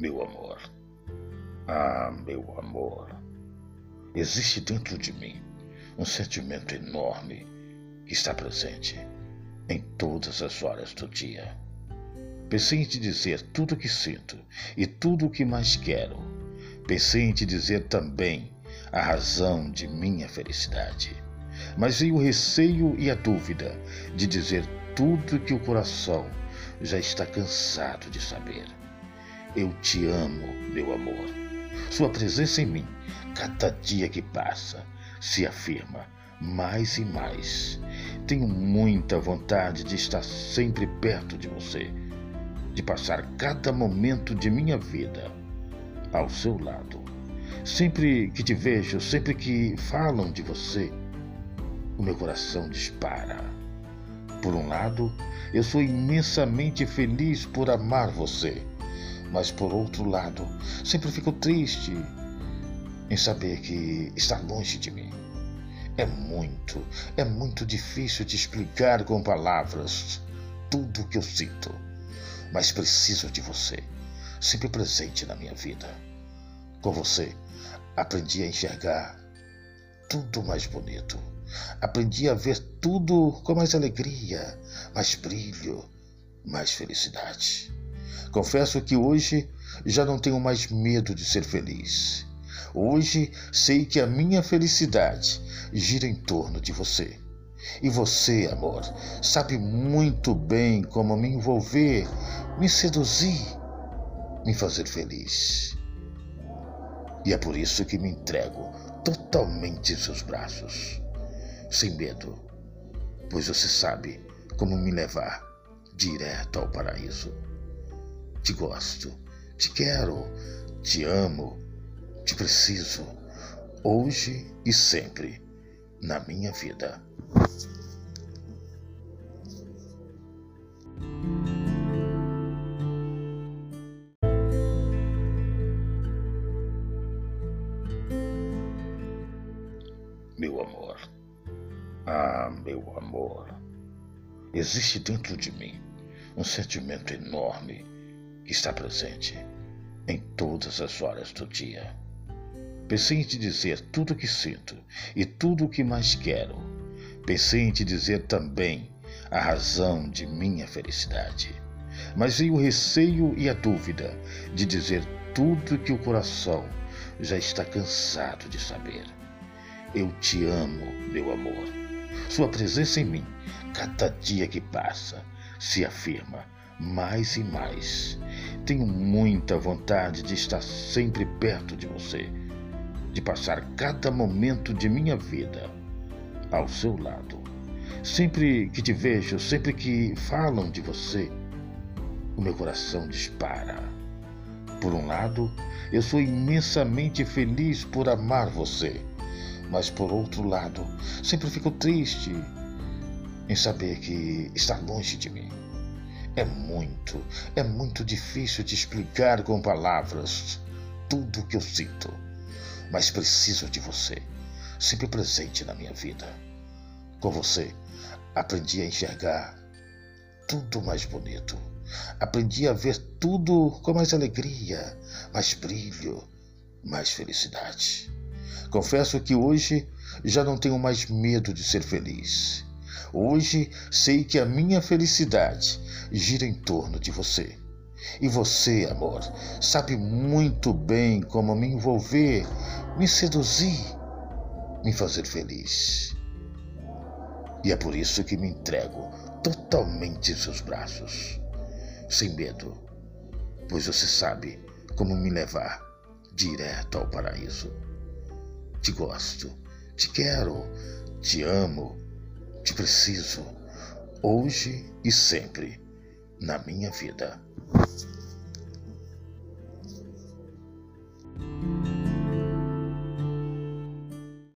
Meu amor. Ah, meu amor. Existe dentro de mim um sentimento enorme que está presente em todas as horas do dia. Pensei em te dizer tudo o que sinto e tudo o que mais quero. Pensei em te dizer também a razão de minha felicidade. Mas veio o receio e a dúvida de dizer tudo que o coração já está cansado de saber. Eu te amo, meu amor. Sua presença em mim, cada dia que passa, se afirma mais e mais. Tenho muita vontade de estar sempre perto de você, de passar cada momento de minha vida ao seu lado. Sempre que te vejo, sempre que falam de você, o meu coração dispara. Por um lado, eu sou imensamente feliz por amar você, mas por outro lado, sempre fico triste em saber que está longe de mim. É muito, é muito difícil de explicar com palavras tudo o que eu sinto, mas preciso de você, sempre presente na minha vida. Com você, aprendi a enxergar tudo mais bonito. Aprendi a ver tudo com mais alegria, mais brilho, mais felicidade. Confesso que hoje já não tenho mais medo de ser feliz. Hoje sei que a minha felicidade gira em torno de você. E você, amor, sabe muito bem como me envolver, me seduzir, me fazer feliz. E é por isso que me entrego totalmente em seus braços, sem medo, pois você sabe como me levar direto ao paraíso. Te gosto, te quero, te amo te preciso, hoje e sempre, na minha vida. Meu amor, ah, meu amor, existe dentro de mim um sentimento enorme que está presente em todas as horas do dia. Pensei em te dizer tudo o que sinto e tudo o que mais quero. Pensei em te dizer também a razão de minha felicidade. Mas veio o receio e a dúvida de dizer tudo que o coração já está cansado de saber. Eu te amo, meu amor. Sua presença em mim, cada dia que passa, se afirma mais e mais. Tenho muita vontade de estar sempre perto de você de passar cada momento de minha vida ao seu lado. Sempre que te vejo, sempre que falam de você, o meu coração dispara. Por um lado, eu sou imensamente feliz por amar você, mas por outro lado, sempre fico triste em saber que está longe de mim. É muito, é muito difícil de explicar com palavras tudo o que eu sinto mas preciso de você, sempre presente na minha vida. Com você, aprendi a enxergar tudo mais bonito. Aprendi a ver tudo com mais alegria, mais brilho, mais felicidade. Confesso que hoje já não tenho mais medo de ser feliz. Hoje sei que a minha felicidade gira em torno de você. E você, amor, sabe muito bem como me envolver, me seduzir, me fazer feliz. E é por isso que me entrego totalmente em seus braços, sem medo, pois você sabe como me levar direto ao paraíso. Te gosto, te quero, te amo, te preciso, hoje e sempre na minha vida.